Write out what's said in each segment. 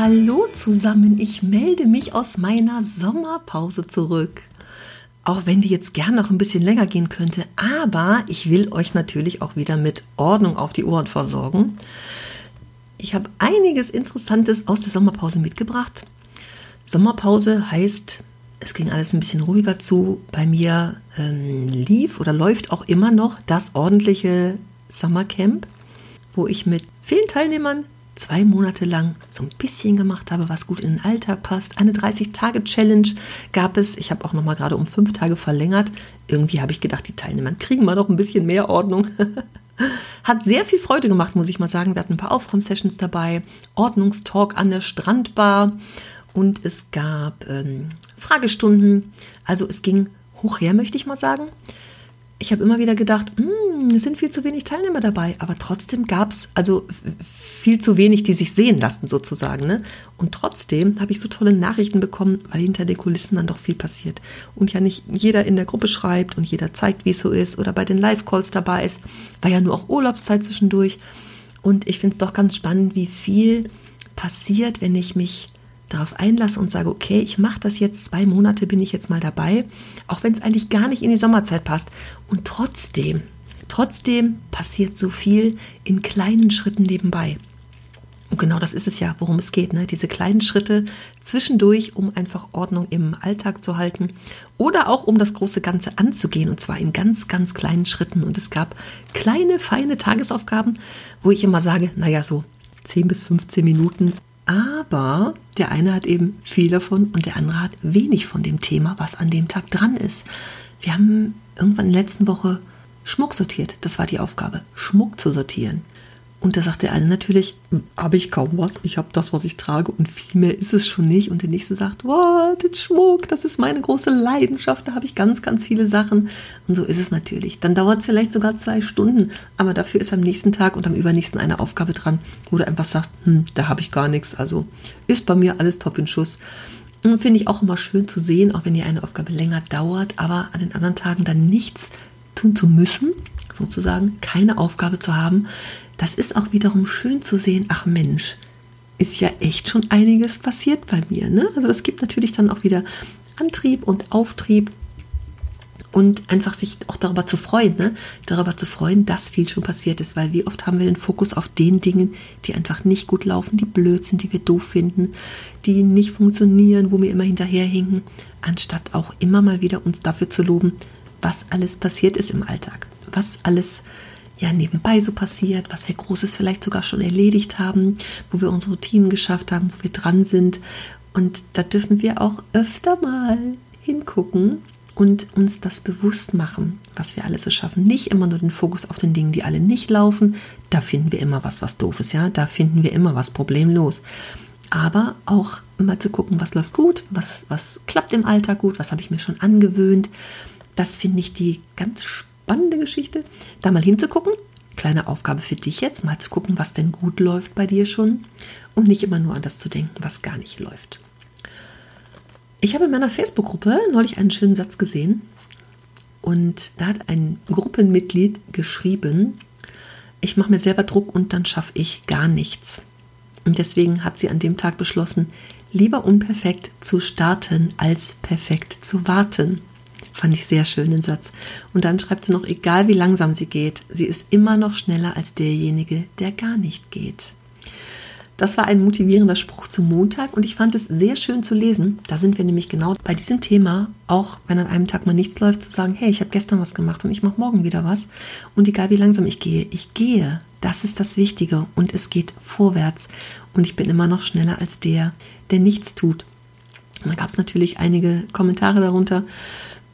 Hallo zusammen, ich melde mich aus meiner Sommerpause zurück. Auch wenn die jetzt gern noch ein bisschen länger gehen könnte, aber ich will euch natürlich auch wieder mit Ordnung auf die Ohren versorgen. Ich habe einiges Interessantes aus der Sommerpause mitgebracht. Sommerpause heißt, es ging alles ein bisschen ruhiger zu. Bei mir ähm, lief oder läuft auch immer noch das ordentliche Summercamp, wo ich mit vielen Teilnehmern zwei Monate lang so ein bisschen gemacht habe, was gut in den Alltag passt. Eine 30-Tage-Challenge gab es. Ich habe auch noch mal gerade um fünf Tage verlängert. Irgendwie habe ich gedacht, die Teilnehmer kriegen mal noch ein bisschen mehr Ordnung. Hat sehr viel Freude gemacht, muss ich mal sagen. Wir hatten ein paar Aufräum-Sessions dabei, Ordnungstalk an der Strandbar und es gab ähm, Fragestunden. Also es ging hoch her, möchte ich mal sagen ich habe immer wieder gedacht, hm, es sind viel zu wenig Teilnehmer dabei, aber trotzdem gab es also viel zu wenig, die sich sehen lassen sozusagen. Ne? Und trotzdem habe ich so tolle Nachrichten bekommen, weil hinter den Kulissen dann doch viel passiert. Und ja nicht jeder in der Gruppe schreibt und jeder zeigt, wie es so ist oder bei den Live-Calls dabei ist. War ja nur auch Urlaubszeit zwischendurch. Und ich finde es doch ganz spannend, wie viel passiert, wenn ich mich darauf einlasse und sage, okay, ich mache das jetzt, zwei Monate bin ich jetzt mal dabei, auch wenn es eigentlich gar nicht in die Sommerzeit passt. Und trotzdem, trotzdem passiert so viel in kleinen Schritten nebenbei. Und genau das ist es ja, worum es geht, ne? diese kleinen Schritte zwischendurch, um einfach Ordnung im Alltag zu halten oder auch um das große Ganze anzugehen und zwar in ganz, ganz kleinen Schritten. Und es gab kleine, feine Tagesaufgaben, wo ich immer sage, naja, so 10 bis 15 Minuten aber der eine hat eben viel davon und der andere hat wenig von dem Thema, was an dem Tag dran ist. Wir haben irgendwann in der letzten Woche Schmuck sortiert. Das war die Aufgabe, Schmuck zu sortieren. Und da sagt der eine natürlich, habe ich kaum was, ich habe das, was ich trage und viel mehr ist es schon nicht. Und der nächste sagt, wow, den Schmuck, das ist meine große Leidenschaft, da habe ich ganz, ganz viele Sachen. Und so ist es natürlich. Dann dauert es vielleicht sogar zwei Stunden, aber dafür ist am nächsten Tag und am übernächsten eine Aufgabe dran, wo du einfach sagst, hm, da habe ich gar nichts. Also ist bei mir alles top in Schuss. Finde ich auch immer schön zu sehen, auch wenn die eine Aufgabe länger dauert, aber an den anderen Tagen dann nichts tun zu müssen, sozusagen keine Aufgabe zu haben, das ist auch wiederum schön zu sehen, ach Mensch, ist ja echt schon einiges passiert bei mir. Ne? Also das gibt natürlich dann auch wieder Antrieb und Auftrieb und einfach sich auch darüber zu freuen, ne? darüber zu freuen, dass viel schon passiert ist, weil wie oft haben wir den Fokus auf den Dingen, die einfach nicht gut laufen, die blöd sind, die wir doof finden, die nicht funktionieren, wo wir immer hinterherhinken, anstatt auch immer mal wieder uns dafür zu loben, was alles passiert ist im Alltag, was alles ja nebenbei so passiert, was wir Großes vielleicht sogar schon erledigt haben, wo wir unsere Routinen geschafft haben, wo wir dran sind. Und da dürfen wir auch öfter mal hingucken und uns das bewusst machen, was wir alles so schaffen. Nicht immer nur den Fokus auf den Dingen, die alle nicht laufen. Da finden wir immer was, was doof ist, ja. Da finden wir immer was problemlos. Aber auch mal zu gucken, was läuft gut, was, was klappt im Alltag gut, was habe ich mir schon angewöhnt. Das finde ich die ganz spannende spannende Geschichte, da mal hinzugucken. Kleine Aufgabe für dich jetzt, mal zu gucken, was denn gut läuft bei dir schon und nicht immer nur an das zu denken, was gar nicht läuft. Ich habe in meiner Facebook-Gruppe neulich einen schönen Satz gesehen und da hat ein Gruppenmitglied geschrieben, ich mache mir selber Druck und dann schaffe ich gar nichts. Und deswegen hat sie an dem Tag beschlossen, lieber unperfekt zu starten, als perfekt zu warten. Fand ich sehr schön den Satz. Und dann schreibt sie noch, egal wie langsam sie geht, sie ist immer noch schneller als derjenige, der gar nicht geht. Das war ein motivierender Spruch zum Montag und ich fand es sehr schön zu lesen. Da sind wir nämlich genau bei diesem Thema, auch wenn an einem Tag mal nichts läuft, zu sagen, hey, ich habe gestern was gemacht und ich mache morgen wieder was. Und egal wie langsam ich gehe, ich gehe. Das ist das Wichtige und es geht vorwärts. Und ich bin immer noch schneller als der, der nichts tut. Und da gab es natürlich einige Kommentare darunter,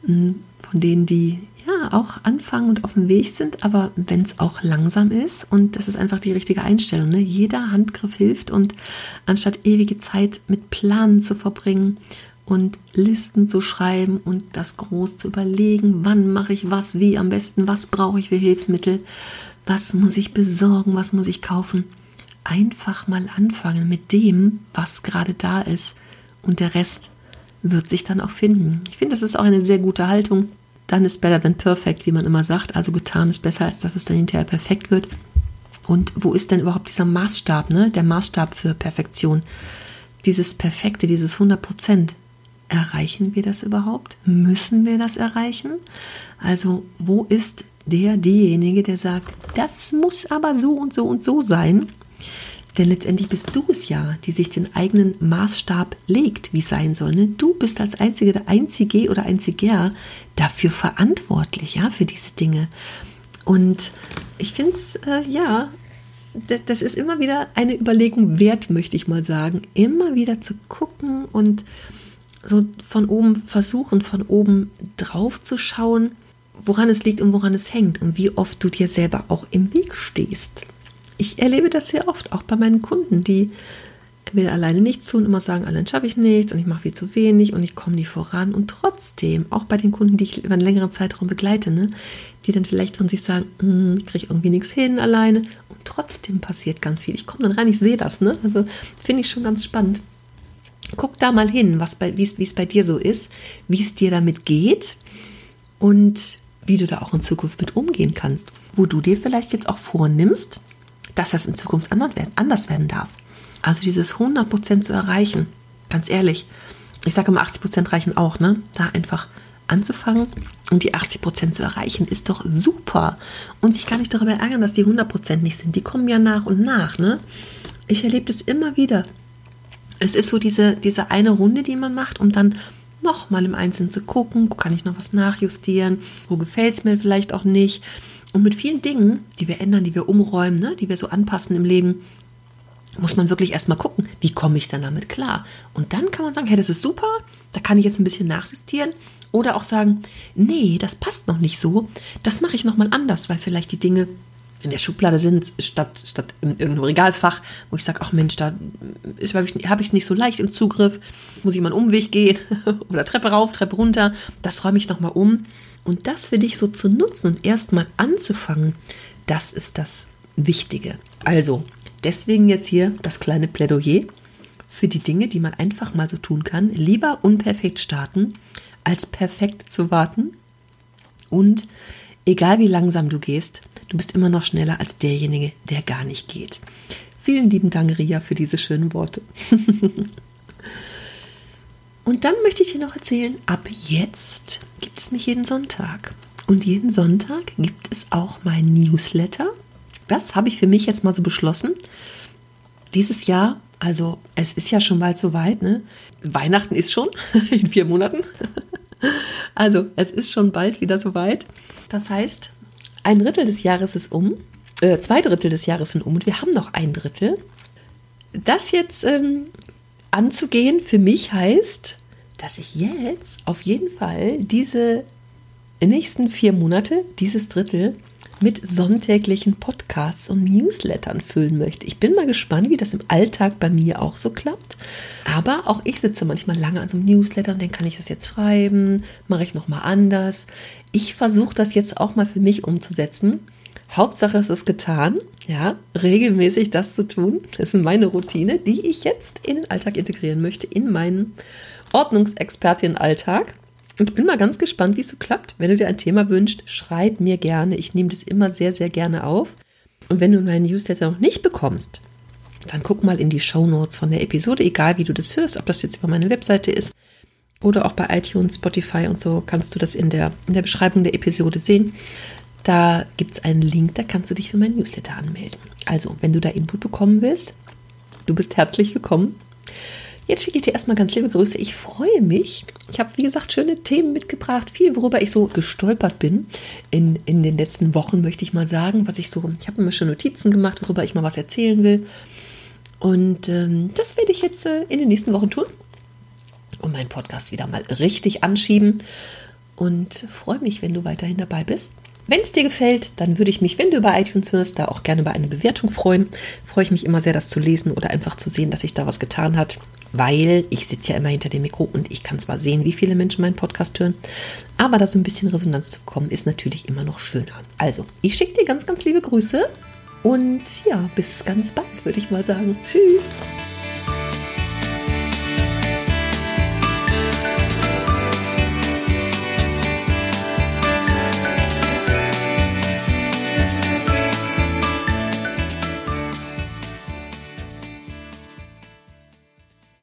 von denen, die ja ja auch anfangen und auf dem Weg sind, aber wenn es auch langsam ist und das ist einfach die richtige Einstellung. Ne? Jeder Handgriff hilft und anstatt ewige Zeit mit Planen zu verbringen und Listen zu schreiben und das groß zu überlegen, wann mache ich was, wie am besten, was brauche ich für Hilfsmittel, was muss ich besorgen, was muss ich kaufen. Einfach mal anfangen mit dem, was gerade da ist und der Rest wird sich dann auch finden. Ich finde, das ist auch eine sehr gute Haltung. Dann ist better than perfect, wie man immer sagt. Also getan ist besser, als dass es dann hinterher perfekt wird. Und wo ist denn überhaupt dieser Maßstab, ne? Der Maßstab für Perfektion. Dieses Perfekte, dieses 100 Prozent. Erreichen wir das überhaupt? Müssen wir das erreichen? Also, wo ist der, diejenige, der sagt, das muss aber so und so und so sein? Denn letztendlich bist du es ja, die sich den eigenen Maßstab legt, wie es sein soll. Ne? Du bist als Einzige, der Einzige oder Einziger dafür verantwortlich, ja, für diese Dinge. Und ich finde es, äh, ja, das ist immer wieder eine Überlegung wert, möchte ich mal sagen. Immer wieder zu gucken und so von oben versuchen, von oben drauf zu schauen, woran es liegt und woran es hängt und wie oft du dir selber auch im Weg stehst. Ich erlebe das sehr oft, auch bei meinen Kunden, die entweder alleine nichts tun, immer sagen, allein schaffe ich nichts und ich mache viel zu wenig und ich komme nie voran. Und trotzdem, auch bei den Kunden, die ich über einen längeren Zeitraum begleite, ne, die dann vielleicht von sich sagen, hm, ich kriege irgendwie nichts hin alleine und trotzdem passiert ganz viel. Ich komme dann rein, ich sehe das, ne? Also finde ich schon ganz spannend. Guck da mal hin, wie es bei dir so ist, wie es dir damit geht und wie du da auch in Zukunft mit umgehen kannst. Wo du dir vielleicht jetzt auch vornimmst, dass das in Zukunft anders werden darf. Also dieses 100% zu erreichen, ganz ehrlich, ich sage immer 80% reichen auch, ne? Da einfach anzufangen und die 80% zu erreichen, ist doch super. Und sich gar nicht darüber ärgern, dass die 100% nicht sind. Die kommen ja nach und nach, ne? Ich erlebe das immer wieder es ist so diese, diese eine Runde, die man macht, um dann nochmal im Einzelnen zu gucken, wo kann ich noch was nachjustieren, wo gefällt es mir vielleicht auch nicht. Und mit vielen Dingen, die wir ändern, die wir umräumen, ne, die wir so anpassen im Leben, muss man wirklich erstmal gucken, wie komme ich dann damit klar. Und dann kann man sagen, hey, das ist super, da kann ich jetzt ein bisschen nachjustieren. Oder auch sagen, nee, das passt noch nicht so, das mache ich nochmal anders, weil vielleicht die Dinge in der Schublade sind, statt, statt in irgendeinem Regalfach, wo ich sage, ach Mensch, da habe ich es nicht so leicht im Zugriff, muss ich mal einen Umweg gehen oder Treppe rauf, Treppe runter, das räume ich nochmal um. Und das für dich so zu nutzen und erstmal anzufangen, das ist das Wichtige. Also, deswegen jetzt hier das kleine Plädoyer für die Dinge, die man einfach mal so tun kann. Lieber unperfekt starten, als perfekt zu warten. Und egal wie langsam du gehst, Du bist immer noch schneller als derjenige, der gar nicht geht. Vielen lieben Dank, Ria, für diese schönen Worte. Und dann möchte ich dir noch erzählen, ab jetzt gibt es mich jeden Sonntag. Und jeden Sonntag gibt es auch mein Newsletter. Das habe ich für mich jetzt mal so beschlossen. Dieses Jahr, also es ist ja schon bald soweit, ne? Weihnachten ist schon in vier Monaten. Also es ist schon bald wieder soweit. Das heißt, ein Drittel des Jahres ist um, äh, zwei Drittel des Jahres sind um und wir haben noch ein Drittel. Das jetzt ähm, anzugehen für mich heißt, dass ich jetzt auf jeden Fall diese nächsten vier Monate, dieses Drittel, mit sonntäglichen Podcasts und Newslettern füllen möchte. Ich bin mal gespannt, wie das im Alltag bei mir auch so klappt. Aber auch ich sitze manchmal lange an so einem Newsletter und dann kann ich das jetzt schreiben, mache ich nochmal anders. Ich versuche das jetzt auch mal für mich umzusetzen. Hauptsache es ist getan, ja, regelmäßig das zu tun. Das ist meine Routine, die ich jetzt in den Alltag integrieren möchte, in meinen Ordnungsexpertinnen-Alltag. Und ich bin mal ganz gespannt, wie es so klappt. Wenn du dir ein Thema wünschst, schreib mir gerne. Ich nehme das immer sehr, sehr gerne auf. Und wenn du meinen Newsletter noch nicht bekommst, dann guck mal in die Show Notes von der Episode, egal wie du das hörst, ob das jetzt über meine Webseite ist oder auch bei iTunes, Spotify und so, kannst du das in der, in der Beschreibung der Episode sehen. Da gibt es einen Link, da kannst du dich für meinen Newsletter anmelden. Also, wenn du da Input bekommen willst, du bist herzlich willkommen. Jetzt schicke ich dir erstmal ganz liebe Grüße. Ich freue mich. Ich habe, wie gesagt, schöne Themen mitgebracht. Viel, worüber ich so gestolpert bin in, in den letzten Wochen, möchte ich mal sagen. Was ich so, ich habe mir schon Notizen gemacht, worüber ich mal was erzählen will. Und ähm, das werde ich jetzt äh, in den nächsten Wochen tun. Und meinen Podcast wieder mal richtig anschieben. und freue mich, wenn du weiterhin dabei bist. Wenn es dir gefällt, dann würde ich mich, wenn du über iTunes hörst, da auch gerne über eine Bewertung freuen. Freue ich mich immer sehr, das zu lesen oder einfach zu sehen, dass sich da was getan hat, weil ich sitze ja immer hinter dem Mikro und ich kann zwar sehen, wie viele Menschen meinen Podcast hören, aber da so ein bisschen Resonanz zu bekommen, ist natürlich immer noch schöner. Also, ich schicke dir ganz, ganz liebe Grüße und ja, bis ganz bald, würde ich mal sagen. Tschüss.